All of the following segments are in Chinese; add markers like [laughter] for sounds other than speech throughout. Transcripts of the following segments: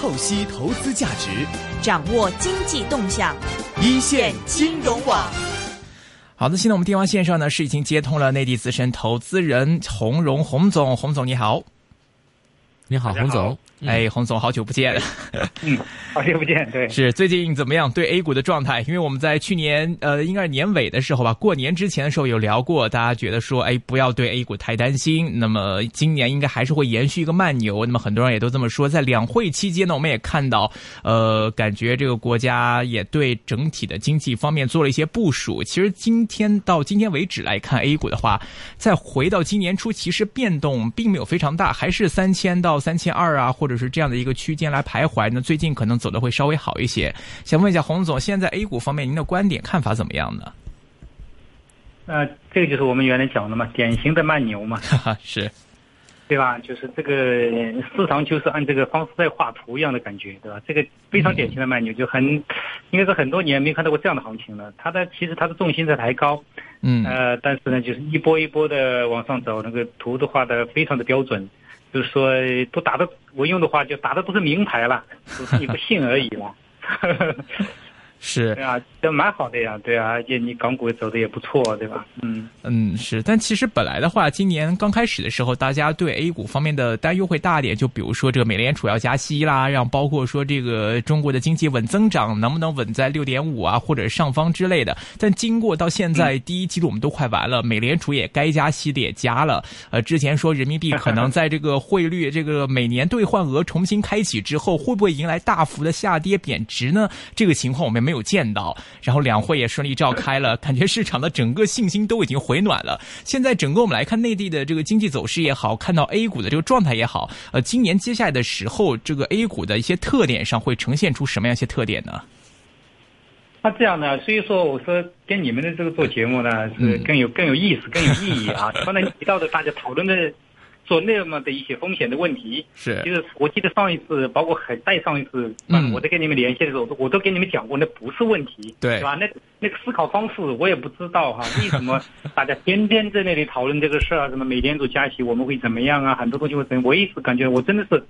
透析投资价值，掌握经济动向，一线金融网。好的，现在我们电话线上呢是已经接通了内地资深投资人洪荣洪总，洪总你好，你好，洪总。哎，洪总，好久不见。嗯，好久不见。对，是最近怎么样？对 A 股的状态？因为我们在去年呃，应该是年尾的时候吧，过年之前的时候有聊过，大家觉得说，哎，不要对 A 股太担心。那么今年应该还是会延续一个慢牛。那么很多人也都这么说。在两会期间呢，我们也看到，呃，感觉这个国家也对整体的经济方面做了一些部署。其实今天到今天为止来看 A 股的话，再回到今年初，其实变动并没有非常大，还是三千到三千二啊，或者是这样的一个区间来徘徊那？最近可能走的会稍微好一些。想问一下洪总，现在 A 股方面您的观点看法怎么样呢？呃，这个就是我们原来讲的嘛，典型的慢牛嘛，是，对吧？就是这个市场就是按这个方式在画图一样的感觉，对吧？这个非常典型的慢牛，就很应该是很多年没看到过这样的行情了。它的其实它的重心在抬高，嗯，呃，但是呢，就是一波一波的往上走，那个图都画的非常的标准。就是说，都打的，我用的话就打的都是名牌了，只是你不信而已嘛。[laughs] 是，对啊，这蛮好的呀，对啊，而且你港股走的也不错，对吧？嗯嗯，是，但其实本来的话，今年刚开始的时候，大家对 A 股方面的担忧会大点，就比如说这个美联储要加息啦，让包括说这个中国的经济稳增长能不能稳在六点五啊，或者上方之类的。但经过到现在第一季度我们都快完了，美联储也该加息的也加了，呃，之前说人民币可能在这个汇率这个每年兑换额重新开启之后，会不会迎来大幅的下跌贬值呢？这个情况我们。没有见到，然后两会也顺利召开了，感觉市场的整个信心都已经回暖了。现在整个我们来看内地的这个经济走势也好，看到 A 股的这个状态也好，呃，今年接下来的时候，这个 A 股的一些特点上会呈现出什么样一些特点呢？那这样呢？所以说，我说跟你们的这个做节目呢，是更有更有意思、更有意义啊。刚才提到的，大家讨论的。做那么的一些风险的问题，是，就是我记得上一次，包括还带上一次，嗯，我在跟你们联系的时候，我都跟你们讲过，那不是问题，对，是吧？那那个思考方式我也不知道哈，为什么大家天天在那里讨论这个事儿啊？什么美联储加息我们会怎么样啊？很多东西会怎么？我一直感觉我真的是，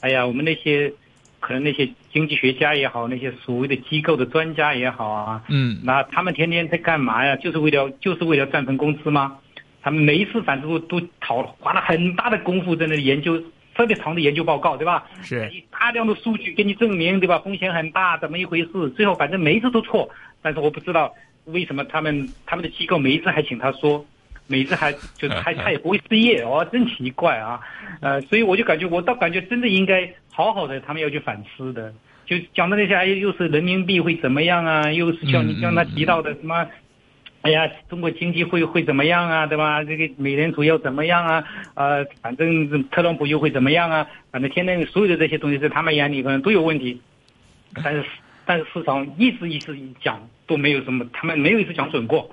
哎呀，我们那些可能那些经济学家也好，那些所谓的机构的专家也好啊，嗯，那他们天天在干嘛呀？就是为了就是为了赚份工资吗？他们每一次反正都都讨花了很大的功夫在那里研究特别长的研究报告，对吧？是，大量的数据给你证明，对吧？风险很大，怎么一回事？最后反正每一次都错，但是我不知道为什么他们他们的机构每一次还请他说，每一次还就是还他也不会失业哦，真奇怪啊！呃，所以我就感觉我倒感觉真的应该好好的，他们要去反思的。就讲的那些，哎，又是人民币会怎么样啊？又是像你刚才提到的什么？哎呀，中国经济会会怎么样啊？对吧？这个美联储要怎么样啊？呃，反正特朗普又会怎么样啊？反正天天所有的这些东西在他们眼里可能都有问题，但是但是市场一直一直讲都没有什么，他们没有一次讲准过，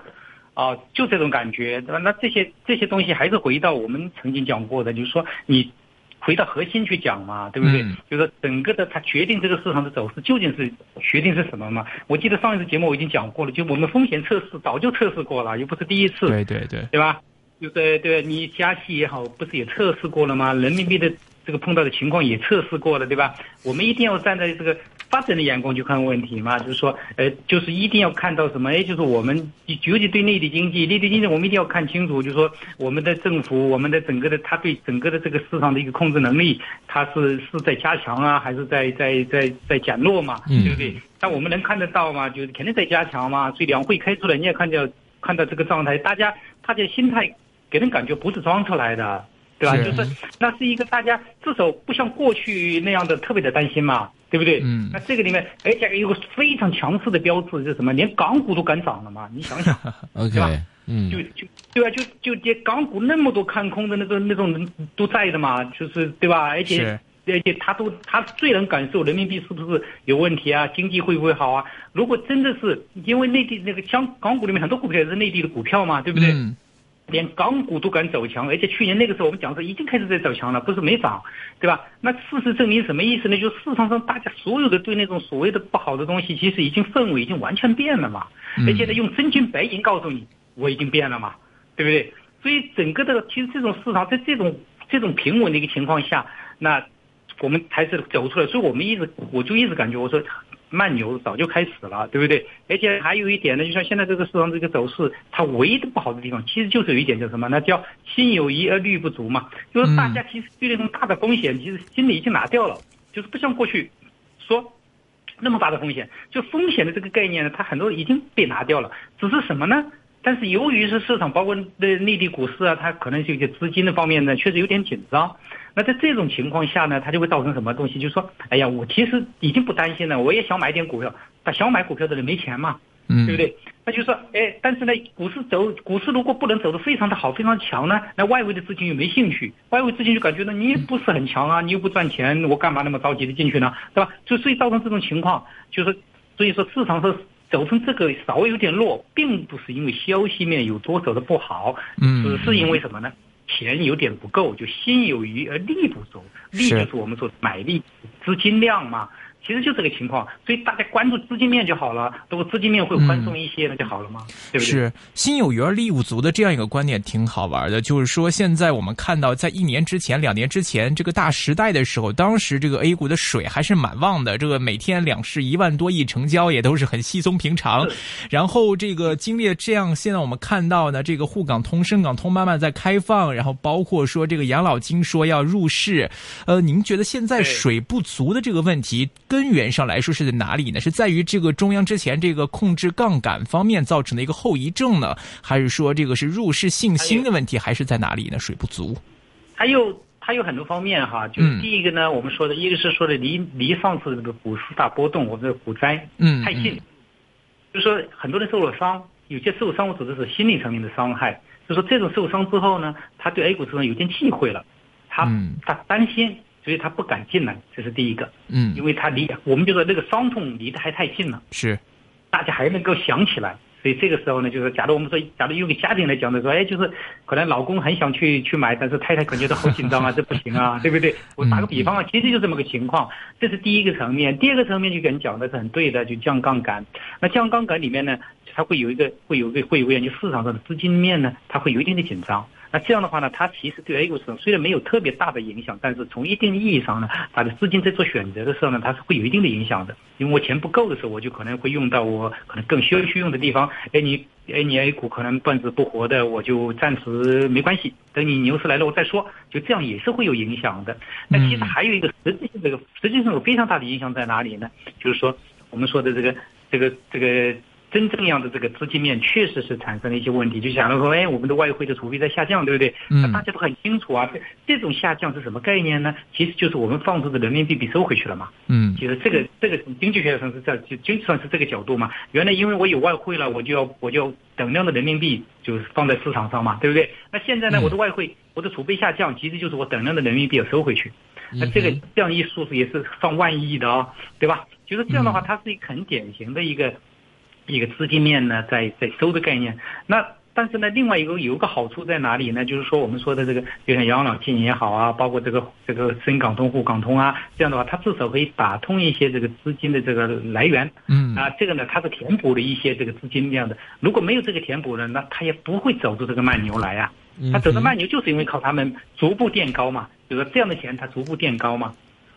啊，就这种感觉，对吧？那这些这些东西还是回到我们曾经讲过的，就是说你。回到核心去讲嘛，对不对？就是整个的它决定这个市场的走势究竟是决定是什么嘛？我记得上一次节目我已经讲过了，就我们风险测试早就测试过了，又不是第一次。对对对，对吧？就是对你加息也好，不是也测试过了吗？人民币的。这个碰到的情况也测试过了，对吧？我们一定要站在这个发展的眼光去看问题嘛，就是说，呃，就是一定要看到什么？哎，就是我们尤其对内地经济，内地经济我们一定要看清楚，就是说，我们的政府，我们的整个的，他对整个的这个市场的一个控制能力，它是是在加强啊，还是在在在在减弱嘛？对不对？但我们能看得到吗？就是肯定在加强嘛。所以两会开出来，你也看到看到这个状态，大家大家心态给人感觉不是装出来的。对吧？就是那是一个大家至少不像过去那样的特别的担心嘛，对不对？嗯。那这个里面，而且有个非常强势的标志是什么？连港股都敢涨了嘛？你想想，[laughs] OK，嗯，就就对吧？就就连港股那么多看空的那个那种人都在的嘛，就是对吧？而且而且他都他最能感受人民币是不是有问题啊？经济会不会好啊？如果真的是因为内地那个香港股里面很多股票也是内地的股票嘛，对不对？连港股都敢走强，而且去年那个时候我们讲说已经开始在走强了，不是没涨，对吧？那事实证明什么意思呢？就市场上大家所有的对那种所谓的不好的东西，其实已经氛围已经完全变了嘛。而且呢，用真金白银告诉你，我已经变了嘛，对不对？所以整个的其实这种市场在这种这种平稳的一个情况下，那我们才是走出来，所以我们一直我就一直感觉我说慢牛早就开始了，对不对？而且还有一点呢，就像现在这个市场这个走势，它唯一的不好的地方，其实就是有一点叫什么？那叫心有余而力不足嘛，就是大家其实对那种大的风险，其实心里已经拿掉了，就是不像过去说。那么大的风险，就风险的这个概念呢，它很多已经被拿掉了。只是什么呢？但是由于是市场，包括内内地股市啊，它可能是有些资金的方面呢，确实有点紧张。那在这种情况下呢，它就会造成什么东西？就是说，哎呀，我其实已经不担心了，我也想买点股票，但想买股票的人没钱嘛，嗯，对不对？那就说，哎，但是呢，股市走，股市如果不能走得非常的好、非常强呢，那外围的资金又没兴趣，外围资金就感觉到，你不是很强啊，你又不赚钱，我干嘛那么着急的进去呢？对吧？就所以造成这种情况，就是所以说市场是走成这个稍微有点弱，并不是因为消息面有多走的不好，嗯只是因为什么呢？钱有点不够，就心有余而力不足，力就是我们说买力资金量嘛。其实就这个情况，所以大家关注资金面就好了。如果资金面会宽松一些，那就好了嘛，对不对？是心有余而力不足的这样一个观点挺好玩的，就是说现在我们看到，在一年之前、两年之前这个大时代的时候，当时这个 A 股的水还是蛮旺的，这个每天两市一万多亿成交也都是很稀松平常。然后这个经历了这样，现在我们看到呢，这个沪港通、深港通慢慢在开放，然后包括说这个养老金说要入市，呃，您觉得现在水不足的这个问题根源上来说是在哪里呢？是在于这个中央之前这个控制杠杆方面造成的一个后遗症呢，还是说这个是入市信心的问题，还是在哪里呢？水不足。还有它有很多方面哈，就是嗯第一个呢，我们说的一个是说的离离上次这个股市大波动，我们的股灾嗯太近，就是说很多人受了伤，有些受伤我指的是心理层面的伤害，就是说这种受伤之后呢，他对 A 股市场有点忌讳了，他嗯他担心，所以他不敢进来，这是第一个，嗯因为他离我们就说那个伤痛离得还太近了。是大家还能够想起来。所以这个时候呢，就是假如我们说，假如用个家庭来讲的说，哎，就是可能老公很想去去买，但是太太感觉到好紧张啊，[laughs] 这不行啊，对不对？我打个比方啊，其实就这么个情况，这是第一个层面。第二个层面就跟你讲的是很对的，就降杠杆。那降杠杆里面呢，它会有一个会有一个会有一个就市场上的资金面呢，它会有一定的紧张。那这样的话呢，它其实对 A 股市场虽然没有特别大的影响，但是从一定意义上呢，它的资金在做选择的时候呢，它是会有一定的影响的。因为我钱不够的时候，我就可能会用到我可能更需要去用的地方。哎，你哎你 A 股可能半死不活的，我就暂时没关系，等你牛市来了我再说。就这样也是会有影响的。那其实还有一个实际性这个实际上有非常大的影响在哪里呢？就是说我们说的这个这个这个。真正样的这个资金面确实是产生了一些问题，就假如说，哎，我们的外汇的储备在下降，对不对？嗯那大家都很清楚啊，这这种下降是什么概念呢？其实就是我们放出的人民币被收回去了嘛。嗯其实这个这个从经济学上是这就经济上是这个角度嘛。原来因为我有外汇了，我就要我就要等量的人民币就是放在市场上嘛，对不对？那现在呢，嗯我的外汇我的储备下降，其实就是我等量的人民币要收回去。那这个这样一数也是上万亿的啊、对吧？就是这样的话，它是一个很典型的一个一个资金面呢在在收的概念。那但是呢，另外一个有一个好处在哪里呢？就是说我们说的这个，就像养老金也好啊，包括这个这个深港通、沪港通啊，这样的话，它至少可以打通一些这个资金的这个来源。嗯啊，这个呢，它是填补了一些这个资金量的。如果没有这个填补呢，那它也不会走出这个慢牛来呀、嗯它走的慢牛就是因为靠他们逐步垫高嘛，就是说这样的钱它逐步垫高嘛。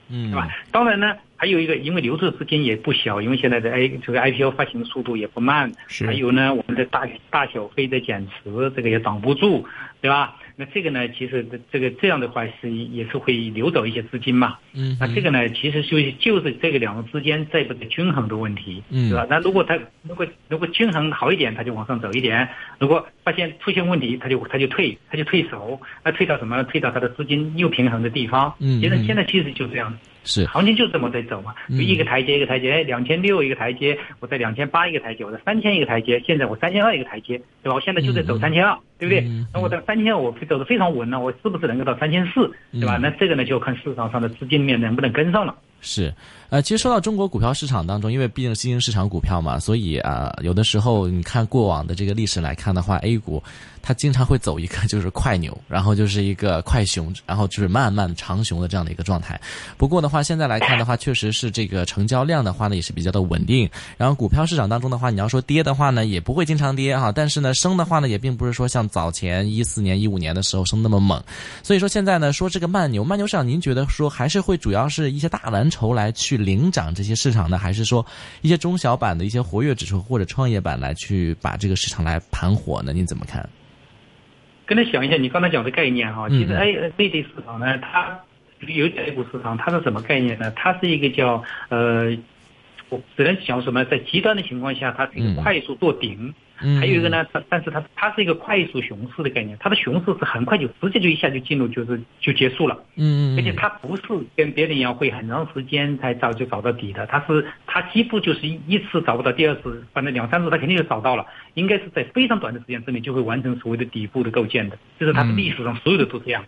嗯对吧？当然呢，还有一个，因为流出的资金也不小，因为现在的 A 这个 IPO 发行的速度也不慢，是还有呢，我们的大大小非的减持，这个也挡不住，对吧？那这个呢，其实这个这样的话是也是会流走一些资金嘛。嗯那这个呢，其实就是就是这个两个之间在不在均衡的问题，嗯对吧？那如果它如果如果均衡好一点，它就往上走一点；如果发现出现问题，它就它就退，它就退手。那退到什么？退到它的资金又平衡的地方。嗯嗯现在现在其实就这样。是行情就这么在走嘛，一个台阶一个台阶，哎，两千六一个台阶，我在两千八一个台阶，我在三千一个台阶，现在我三千二一个台阶，对吧？我现在就在走嗯三千二，对不对嗯？那我在三千我走的非常稳了，我是不是能够到三千四，对吧？嗯那这个呢就看市场上的资金面能不能跟上了。是，呃，其实说到中国股票市场当中，因为毕竟新兴市场股票嘛，所以啊、有的时候你看过往的这个历史来看的话，A 股它经常会走一个 [laughs] 就是快牛，然后就是一个快熊，然后就是慢慢长熊的这样的一个状态。不过的话，现在来看的话，确实是这个成交量的话呢，也是比较的稳定。然后股票市场当中的话，你要说跌的话呢，也不会经常跌哈，但是呢，升的话呢，也并不是说像早前一四年、一五年的时候升那么猛。所以说现在呢，说这个慢牛，慢牛市场，您觉得说还是会主要是一些大蓝筹来去领涨这些市场呢，还是说一些中小板的一些活跃指数或者创业板来去把这个市场来盘活呢？您怎么看？跟他想一下，你刚才讲的概念哈，嗯其实 A 内地市场呢，它有点 A 股市场，它是什么概念呢？它是一个叫呃，我只能讲什么，在极端的情况下，它是一嗯个快速做顶。嗯，还有一个呢，它但是它它是一个快速熊市的概念，它的熊市是很快就直接就一下就进入就是就结束了。嗯，而且它不是跟别人一样会很长时间才找就找到底的，它是它几乎就是一一次找不到，第二次反正两三次它肯定就找到了，应该是在非常短的时间之内就会完成所谓的底部的构建的，这是它的历史上所有的都这样。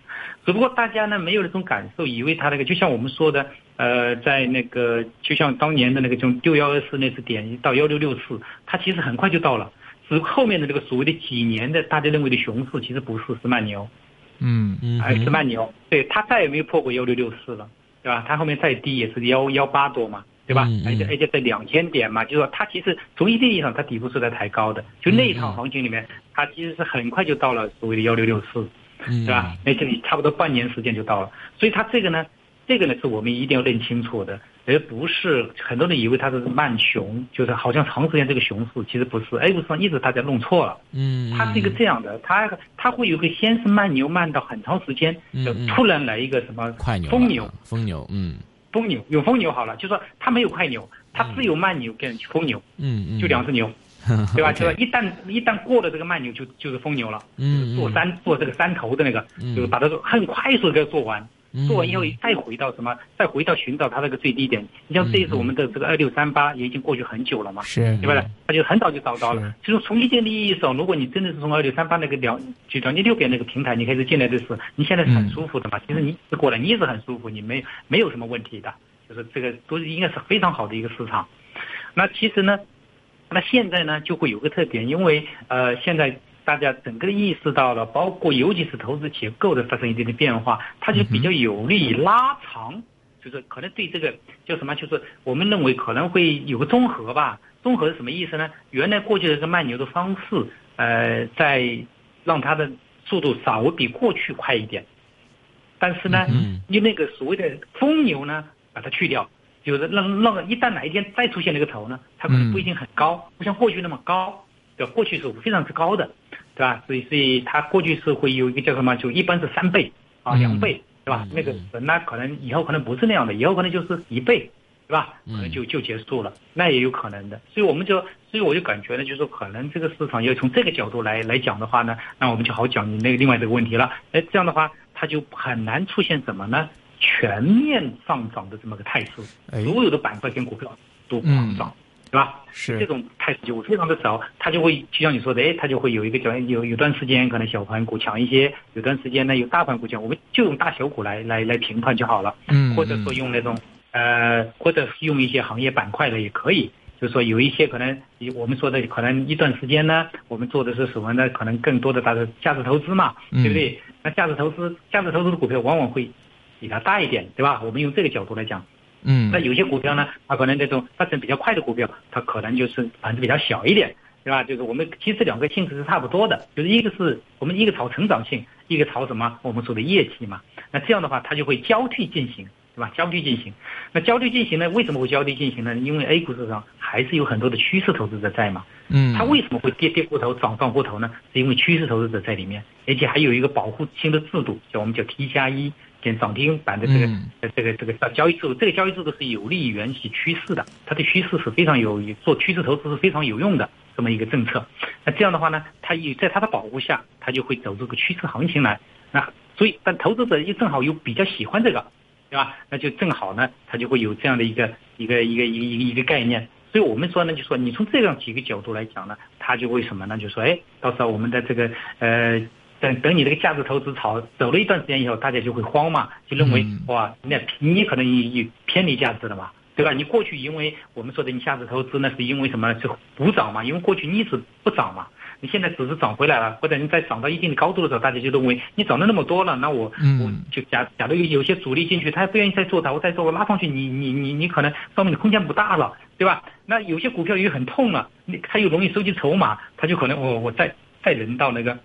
只不过大家呢没有那种感受，以为它那个就像我们说的，呃，在那个就像当年的那个从六幺二四那次点到幺六六四，它其实很快就到了。只后面的这个所谓的几年的大家认为的熊市，其实不是是慢牛。嗯嗯还是慢牛，对它再也没有破过幺六六四了，对吧？它后面再低也是幺幺八多嘛，对吧嗯嗯？而且而且在两千点嘛，就是说它其实从一定意义上它底部是在抬高的，就那一场行情里面，它其实是很快就到了所谓的幺六六四，嗯对吧？而且你差不多半年时间就到了，所以它这个呢，这个呢是我们一定要认清楚的，而不是很多人以为它是慢熊，就是好像长时间这个熊市，其实不是，A 股市场一直大家弄错了。嗯，它是一个这样的，它它会有个先是慢牛慢到很长时间，就嗯嗯。突然来一个什么快牛，疯牛，疯牛，嗯。疯牛有疯牛好了，就说它没有快牛，它只有慢牛跟疯牛，嗯嗯，就两只牛，[laughs] 对吧？就是一旦一旦过了这个慢牛，就就是疯牛了，嗯嗯。做山做这个山头的那个，嗯。就是把它很快速的给它做完。嗯做完以后再回到什么？再回到寻找它那个最低点。你像这一次我们的这个二六三八也已经过去很久了嘛，是对吧？它就很早就找到了。就是从一定的意义上，如果你真的是从二六三八那个两就两千六点那个平台，你开始进来的时候，你现在是很舒服的嘛。其实你一直过来，你一直很舒服，你没没有什么问题的。就是这个都是应该是非常好的一个市场。那其实呢，那现在呢就会有个特点，因为呃现在。大家整个意识到了，包括尤其是投资结构的发生一定的变化，它就比较有利于拉长，就是可能对这个叫什么，就是我们认为可能会有个综合吧。综合是什么意思呢？原来过去的这个慢牛的方式，呃，在让它的速度稍微比过去快一点，但是呢，嗯。你那个所谓的疯牛呢，把它去掉，就是让让一旦哪一天再出现那个头呢，它可能不一定很高，不像过去那么高，对吧？过去是非常之高的，对吧？所以所以它过去是会有一个叫什么，就一般是三倍啊，嗯两倍，对吧嗯？那个那可能以后可能不是那样的，以后可能就是一倍，对吧？可嗯能就就结束了，那也有可能的。所以我们就，所以我就感觉呢，就是说可能这个市场要从这个角度来来讲的话呢，那我们就好讲你那个另外这个问题了。哎，这样的话，它就很难出现什么呢？全面上涨的这么个态势，哎所有的板块跟股票都狂涨，对吧？是这种态势就会非常的少，它就会就像你说的，哎，它就会有一个叫有有段时间可能小盘股强一些，有段时间呢有大盘股强，我们就用大小股来来来评判就好了。嗯，或者说用那种呃，或者是用一些行业板块的也可以。就是说有一些可能我们说的可能一段时间呢，我们做的是什么呢？可能更多的它的价值投资嘛，嗯对不对？那价值投资价值投资的股票往往会比它大一点，对吧？我们用这个角度来讲。嗯，那有些股票呢，它可能这种发展比较快的股票，它可能就是盘子比较小一点，对吧？就是我们其实两个性质是差不多的，就是一个是我们一个炒成长性，一个炒什么我们说的业绩嘛。那这样的话，它就会交替进行，对吧？交替进行。那交替进行呢，为什么会交替进行呢？因为 A 股市场还是有很多的趋势投资者在嘛。嗯，它为什么会跌跌过头涨涨过头呢？是因为趋势投资者在里面，而且还有一个保护性的制度，叫我们叫 T 加一。跟涨停板的这个、这个这个交易制度，这个交易制度是有利于沿袭趋势的，它的趋势是非常有做趋势投资是非常有用的这么一个政策。那这样的话呢，它也在它的保护下，它就会走这个趋势行情来。那所以，但投资者又正好又比较喜欢这个，对吧？那就正好呢，它就会有这样的一个一个一个一个一个一个概念。所以我们说呢，就说你从这样几个角度来讲呢，它就为什么呢？就说，哎，到时候我们的这个呃。等等你这个价值投资潮走了一段时间以后，大家就会慌嘛，就认为、嗯哇，那你可能你你偏离价值了嘛，对吧？你过去因为我们说的你价值投资那，是因为什么？是补涨嘛，因为过去你一直不涨嘛。你现在只是涨回来了，或者你再涨到一定的高度的时候，大家就认为你涨了那么多了，那我、嗯我就假假如有有些主力进去，他不愿意再做它，我再做我拉上去，你你你你可能上面的空间不大了，对吧？那有些股票又很痛了，你他又容易收集筹码，他就可能我我再再轮到那个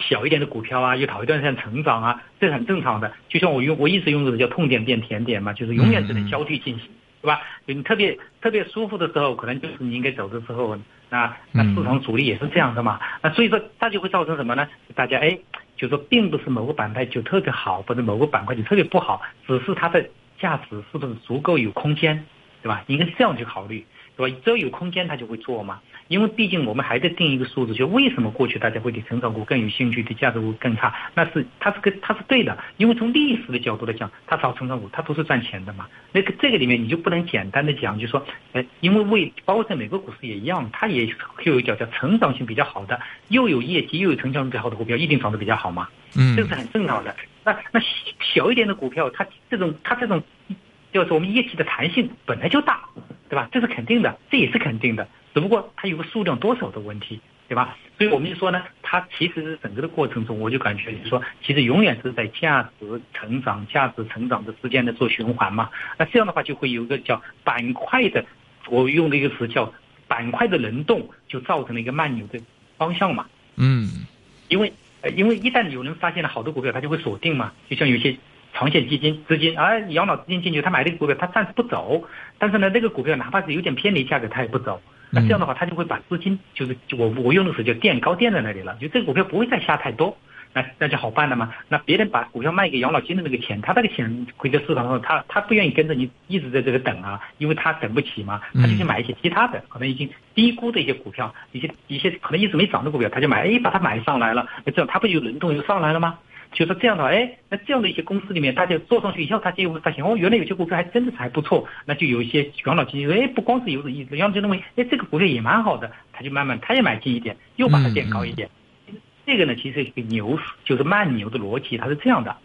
小一点的股票啊，又讨一段时间成长啊，这是很正常的。就像我用我一直用的叫痛点变甜点嘛，就是永远只能交替进行，对吧？就你特别特别舒服的时候，可能就是你应该走的时候。那那市场主力也是这样的嘛？那所以说它就会造成什么呢？大家哎，就说并不是某个板块就特别好，或者某个板块就特别不好，只是它的价值是不是足够有空间，对吧？应该是这样去考虑，对吧？只要有空间，它就会做嘛。因为毕竟我们还在定一个数字，就为什么过去大家会对成长股更有兴趣，对价值股更差？那是它是个它是对的，因为从历史的角度来讲，它炒成长股它都是赚钱的嘛。那个这个里面你就不能简单的讲，就说，哎，因为为包括在美国股市也一样，它也又有一叫叫成长性比较好的，又有业绩又有成长性比较好的股票，一定涨得比较好嘛。嗯这是很正常的。那那小一点的股票，它这种它这种就是我们业绩的弹性本来就大，对吧？这是肯定的，这也是肯定的。只不过它有个数量多少的问题，对吧？所以我们就说呢，它其实是整个的过程中，我就感觉就是说，其实永远是在价值成长、价值成长的之间的做循环嘛。那这样的话，就会有一个叫板块的，我用的一个词叫板块的轮动，就造成了一个慢牛的方向嘛。嗯因为呃，因为一旦有人发现了好的股票，他就会锁定嘛。就像有些长线基金资金啊，养老资金进去，他买这个股票，他暂时不走，但是呢，这个股票哪怕是有点偏离价格，他也不走。那这样的话，他就会把资金就是我我用的时候就垫高垫在那里了，就这个股票不会再下太多。那那就好办了嘛。那别人把股票卖给养老金的那个钱，他那个钱回到市场上，他他不愿意跟着你一直在这个等啊，因为他等不起嘛，他就去买一些其他的，可能已经低估的一些股票，一些一些可能一直没涨的股票，他就买，哎，把它买上来了，那这样他不就轮动又上来了吗？就是这样的话，哎，那这样的一些公司里面，大家做上去以后，他就会发现，哦，原来有些股票还真的是还不错，那就有一些养老基金，哎，不光是有意思，养老金认为，哎，这个股票也蛮好的，他就慢慢他也买进一点，又把它垫高一点。这个呢，其实是一个牛，就是慢牛的逻辑，它是这样的。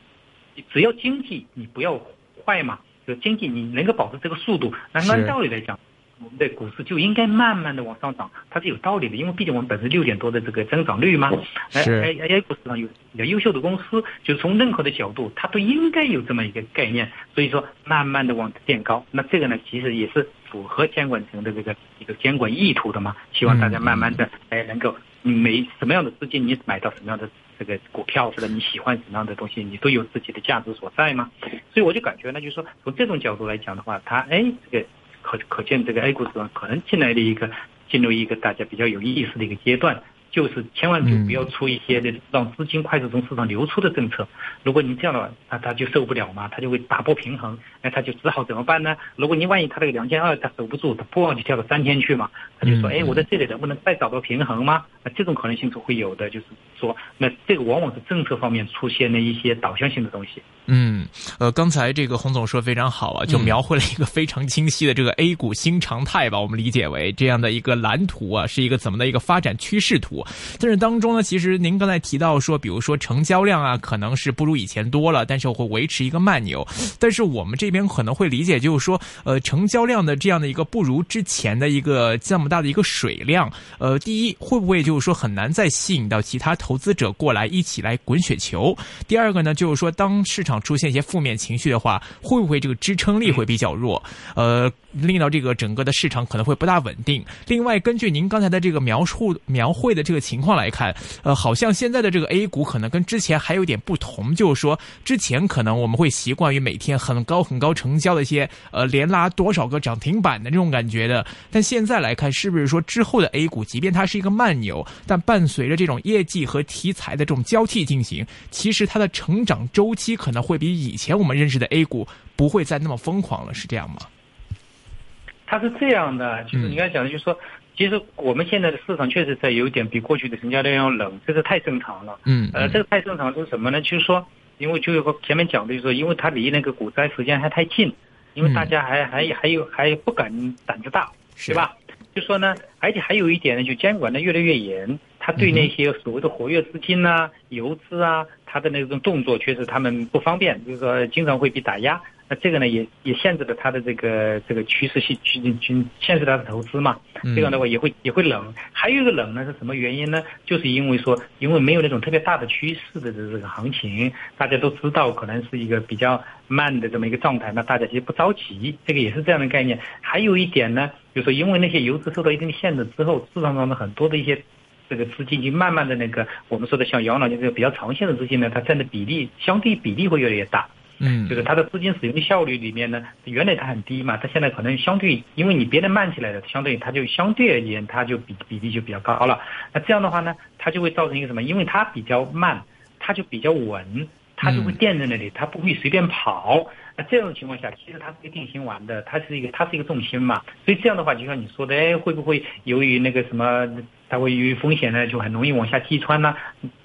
只要经济你不要坏嘛，就经济你能够保持这个速度，那按道理来讲，我们的股市就应该慢慢的往上涨，它是有道理的，因为毕竟我们本身六点多的这个增长率嘛，哎是哎哎，股市上有比较优秀的公司，就是从任何的角度，它都应该有这么一个概念，所以说慢慢的往垫高，那这个呢，其实也是符合监管层的这个一个监管意图的嘛，希望大家慢慢的哎能够。你每什么样的资金，你买到什么样的这个股票，或者你喜欢什么样的东西，你都有自己的价值所在嘛。所以我就感觉呢，就是说从这种角度来讲的话，它哎这个可可见这个 A 股市场可能进来的一个进入一个大家比较有意思的一个阶段。就是千万就不要出一些的让资金快速从市场流出的政策。如果你这样的话，那他就受不了嘛，他就会打破平衡，那他就只好怎么办呢？如果你万一他这个两千二他守不住，他不往就跳到三千去嘛，他就说，哎，我在这里能不能再找到平衡吗？那这种可能性是会有的，就是说，那这个往往是政策方面出现的一些导向性的东西。嗯，呃，刚才这个洪总说非常好啊，就描绘了一个非常清晰的这个 A 股新常态吧，我们理解为这样的一个蓝图啊，是一个怎么的一个发展趋势图。但是当中呢，其实您刚才提到说，比如说成交量啊，可能是不如以前多了，但是会维持一个慢牛。但是我们这边可能会理解，就是说，呃，成交量的这样的一个不如之前的一个这么大的一个水量，呃，第一会不会就是说很难再吸引到其他投资者过来一起来滚雪球？第二个呢，就是说当市场出现一些负面情绪的话，会不会这个支撑力会比较弱？呃，令到这个整个的市场可能会不大稳定。另外，根据您刚才的这个描述描绘的这个情况来看，呃，好像现在的这个 A 股可能跟之前还有点不同，就是说之前可能我们会习惯于每天很高很高成交的一些呃连拉多少个涨停板的这种感觉的，但现在来看，是不是说之后的 A 股，即便它是一个慢牛，但伴随着这种业绩和题材的这种交替进行，其实它的成长周期可能会比以前我们认识的 A 股不会再那么疯狂了，是这样吗？它是这样的，就是你刚才讲的，就是说，其实我们现在的市场确实在有点比过去的成交量要冷，这是太正常了。嗯，呃，这个太正常是什么呢？就是说，因为就有个前面讲的，就是说，因为它离那个股灾时间还太近，因为大家还还还有还不敢胆子大，对吧？就说呢，而且还有一点呢，就监管的越来越严，他对那些所谓的活跃资金呐、游资啊，他的那种动作确实他们不方便，就是说经常会被打压。那这个呢，也也限制了它的这个这个趋势性趋趋限制它的投资嘛。这样的话也会也会冷。还有一个冷呢是什么原因呢？就是因为说，因为没有那种特别大的趋势的这个行情，大家都知道可能是一个比较慢的这么一个状态，那大家其实不着急。这个也是这样的概念。还有一点呢，就是说因为那些游资受到一定的限制之后，市场上的很多的一些这个资金就慢慢的那个我们说的像养老金这个比较长线的资金呢，它占的比例相对比例会越来越大。嗯，就是它的资金使用效率里面呢，原来它很低嘛，它现在可能相对，因为你别的慢起来了，相对它就相对而言，它就比比例就比较高了。那这样的话呢，它就会造成一个什么？因为它比较慢，它就比较稳，它就会垫在那里，它不会随便跑。那这种情况下，其实它是一个定心丸的，它是一个它是一个重心嘛。所以这样的话，就像你说的，哎，会不会由于那个什么？它会由于风险呢，就很容易往下击穿呢，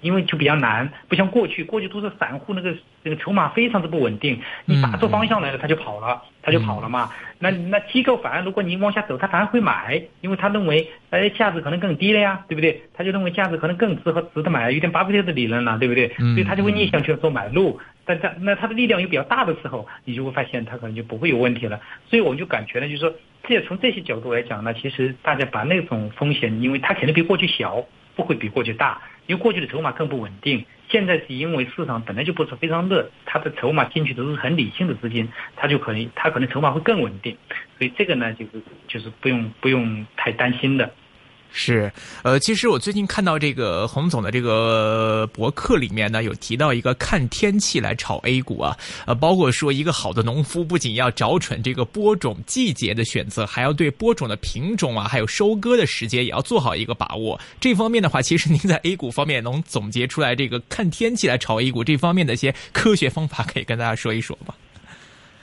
因为就比较难，不像过去，过去都是散户那个那个筹码非常的不稳定，你打错方向来了，他就跑了，他就跑了嘛。那那机构反而如果你往下走，他反而会买，因为他认为哎价值可能更低了呀，对不对？他就认为价值可能更值和值得买，有点巴菲特的理论了，对不对？所以他就会逆向去做买入。但他那他的力量又比较大的时候，你就会发现他可能就不会有问题了。所以我们就感觉呢，就是说。这从这些角度来讲呢，其实大家把那种风险，因为它肯定比过去小，不会比过去大，因为过去的筹码更不稳定。现在是因为市场本来就不是非常热，它的筹码进去都是很理性的资金，它就可能它可能筹码会更稳定，所以这个呢，就是就是不用不用太担心的。是，呃，其实我最近看到这个洪总的这个博客里面呢，有提到一个看天气来炒 A 股啊，呃，包括说一个好的农夫不仅要找准这个播种季节的选择，还要对播种的品种啊，还有收割的时间也要做好一个把握。这方面的话，其实您在 A 股方面能总结出来这个看天气来炒 A 股这方面的一些科学方法，可以跟大家说一说吗？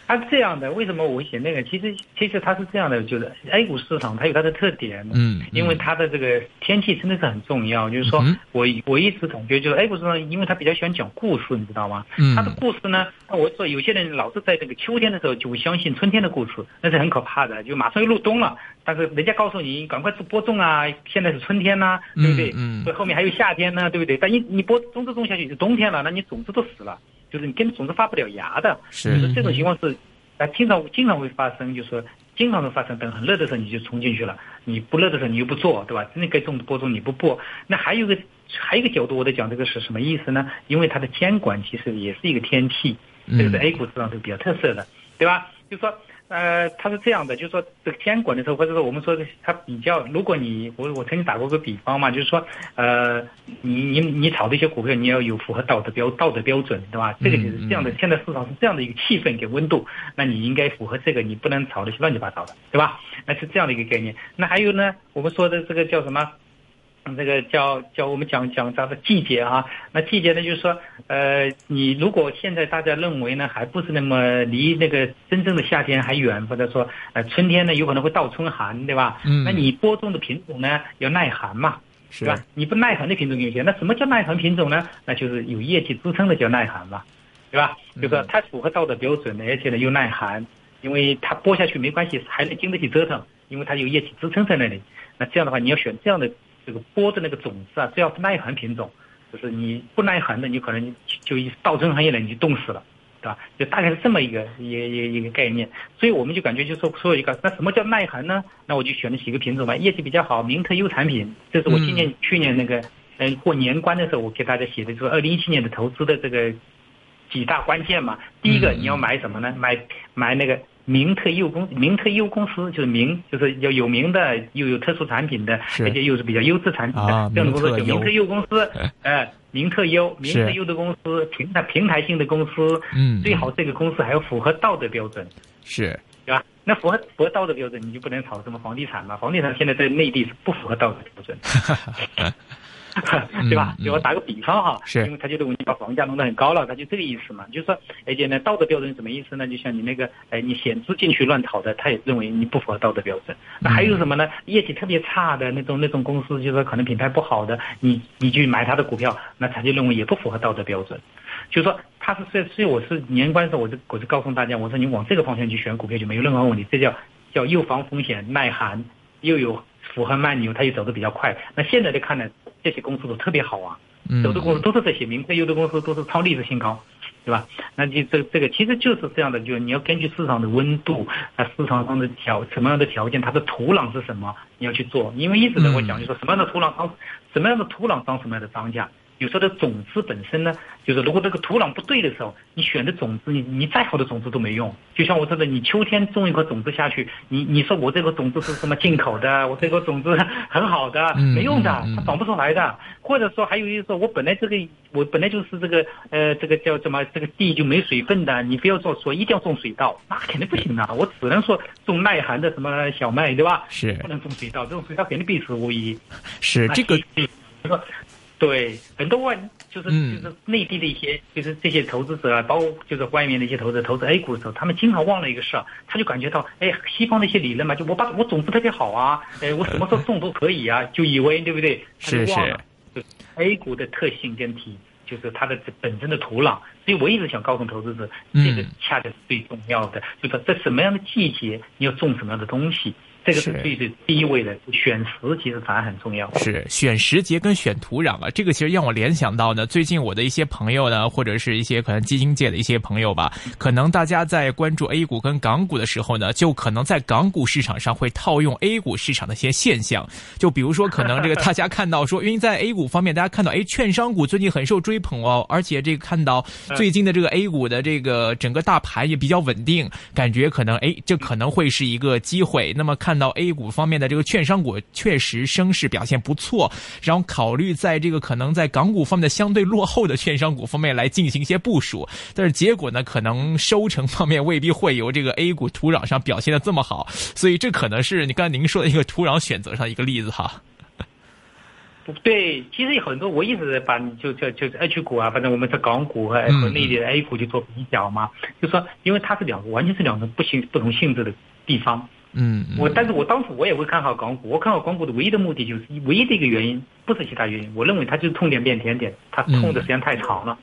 它是这样的，为什么我写那个？其实其实它是这样的，就是 A 股市场它有它的特点，嗯，因为它的这个天气真的是很重要。就是说我我一直感觉，就是 A 股市场，因为它比较喜欢讲故事，你知道吗？嗯，它的故事呢，我说有些人老是在这个秋天的时候就会相信春天的故事，那是很可怕的。就马上又入冬了，但是人家告诉你赶快去播种啊，现在是春天呐，对不对？嗯，所以后面还有夏天呢，对不对？但你你播种子种下去是冬天了，那你种子都死了，就是你根本种子发不了芽的。是这种情况是。啊，经常经常会发生，就是说经常会发生。等很热的时候你就冲进去了，你不热的时候你又不做，对吧？真的该种播种你不播。那还有一个还有一个角度，我在讲这个是什么意思呢？因为它的监管其实也是一个天气，这个在 A 股市场是比较特色的，对吧？就说。呃，它是这样的，就是说这个监管的时候，或者说我们说的，它比较，如果你我我曾经打过个比方嘛，就是说，呃，你你你炒的一些股票，你要有符合道德标道德标准，对吧？这个就是这样的，现在市场是这样的一个气氛跟温度，那你应该符合这个，你不能炒的是乱七八糟的，对吧？那是这样的一个概念。那还有呢，我们说的这个叫什么？这个叫叫我们讲讲它的季节啊，那季节呢，就是说，呃，你如果现在大家认为呢，还不是那么离那个真正的夏天还远，或者说，呃，春天呢有可能会倒春寒，对吧？嗯。那你播种的品种呢要耐寒嘛，是吧？你不耐寒的品种有些，那什么叫耐寒品种呢？那就是有业绩支撑的叫耐寒嘛，对吧？就是说它符合道德标准的，而且呢又耐寒，因为它播下去没关系，还能经得起折腾，因为它有业绩支撑在那里。那这样的话，你要选这样的。这个播的那个种子啊，只要耐寒品种，就是你不耐寒的，你可能就一倒春寒一来你就冻死了，对吧？就大概是这么一个一一一个概念。所以我们就感觉就说说一个，那什么叫耐寒呢？那我就选了几个品种吧，业绩比较好，名特优产品。这是我今年去年那个嗯过年关的时候，我给大家写的，就是二零一七年的投资的这个几大关键嘛。第一个你要买什么呢？买买那个。名特优公名特优公司就是名就是要有名的又有特殊产品的，而且又是比较优质产品的这样的公司叫名特优公司。[laughs] 哎，名特优名特优的公司平台平台性的公司，嗯，最好这个公司还要符合道德标准，是，对吧？那符合符合道德标准，你就不能炒什么房地产嘛？房地产现在在内地是不符合道德标准。[laughs] [laughs] 对吧？就我打个比方哈，是，因为他就认为你把房价弄得很高了，他就这个意思嘛。就是说，而且呢，道德标准什么意思呢？就像你那个，哎，你险资进去乱炒的，他也认为你不符合道德标准。那还有什么呢？业绩特别差的那种那种公司，就是说可能品牌不好的，你你去买他的股票，那他就认为也不符合道德标准。就是说，他是所以所以我是年关的时候，我就我就告诉大家，我说你往这个方向去选股票就没有任何问题。这叫叫又防风险、耐寒，又有符合慢牛，它又走得比较快。那现在的看呢？这些公司都特别好啊，嗯有的公司都是这些名贵，有的公司都是超历史新高，对吧？那就这这个其实就是这样的，就是你要根据市场的温度啊，市场上的条什么样的条件，它的土壤是什么，你要去做。因为一直跟，我讲就说什么样的土壤当，什么样的土壤当什么样的庄稼。有时候的种子本身呢，就是如果这个土壤不对的时候，你选的种子，你你再好的种子都没用。就像我说的，你秋天种一颗种子下去，你你说我这个种子是什么进口的，我这个种子很好的，嗯没用的它长不出来的。或者说还有一个说，我本来这个我本来就是这个呃这个叫什么这个地就没水分的，你非要说说一定要种水稻，那肯定不行的。我只能说种耐寒的什么小麦，对吧？是不能种水稻，这种水稻肯定必死无疑。是这个说对很多外就是嗯就是内地的一些就是这些投资者啊，包括就是外面的一些投资者投资 A 股的时候，他们经常忘了一个事儿，他就感觉到哎，西方的一些理论嘛，就我把我种子特别好啊，哎，我什么时候种都可以啊，就以为对不对？他就是忘了，就 A 股的特性跟体。就是它的本身的土壤，所以我一直想告诉投资者，嗯这个恰恰是最重要的，就是在什么样的季节你要种什么样的东西，这个是是最最第一位的。选时其实反而很重要。是选时节跟选土壤啊，这个其实让我联想到呢，最近我的一些朋友呢，或者是一些可能基金界的一些朋友吧，可能大家在关注 A 股跟港股的时候呢，就可能在港股市场上会套用 A 股市场的一些现象，就比如说可能这个大家看到说，因为在 A 股方面，大家看到哎，券商股最近很受追捧哦，而且这个看到最近的这个 A 股的这个整个大盘也比较稳定，感觉可能哎，这可能会是一个机会。那么看到 A 股方面的这个券商股确实升势表现不错，然后考虑在这个可能在港股方面的相对落后的券商股方面来进行一些部署，但是结果呢，可能收成方面未必会由这个 A 股土壤上表现的这么好，所以这可能是你刚才您说的一个土壤选择上一个例子哈。[laughs] 对，其实有很多，我一直把就就就是 H 股啊，反正我们在港股和内地的 A 股去做比较嘛，就说因为它是两个完全是两个不性不同性质的地方。嗯，我但是我当时我也会看好港股，我看好港股的唯一的目的就是唯一的一个原因，不是其他原因，我认为它就是痛点变甜点，它痛的时间太长了，痛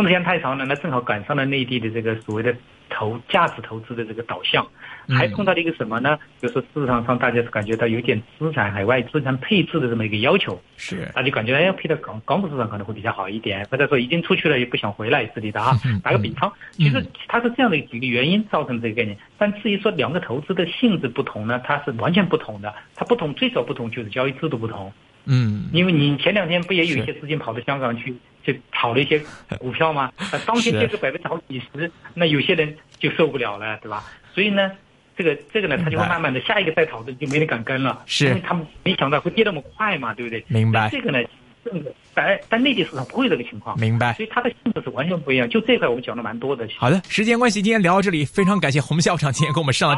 的时间太长了，那正好赶上了内地的这个所谓的投价值投资的这个导向。还碰到了一个什么呢？就是市场上大家是感觉到有点资产海外资产配置的这么一个要求，是那就感觉哎，配到港港股市场可能会比较好一点，或者说已经出去了也不想回来之类的啊。打个比方，其实它是这样的几个原因造成这个概念。但至于说两个投资的性质不同呢，它是完全不同的。它不同最少不同就是交易制度不同。嗯，因为你前两天不也有一些资金跑到香港去，去炒了一些 [laughs] 股票吗？呃当天跌个百分之好几十，那有些人就受不了了，对吧？所以呢。这个这个呢，他就会慢慢的下一个再炒的就没人敢跟了，是因为他们没想到会跌那么快嘛，对不对？明白。这个呢，在在内地市场不会这个情况，明白。所以它的性质是完全不一样。就这块我们讲的蛮多的。好的，时间关系，今天聊到这里，非常感谢洪校长今天给我们上了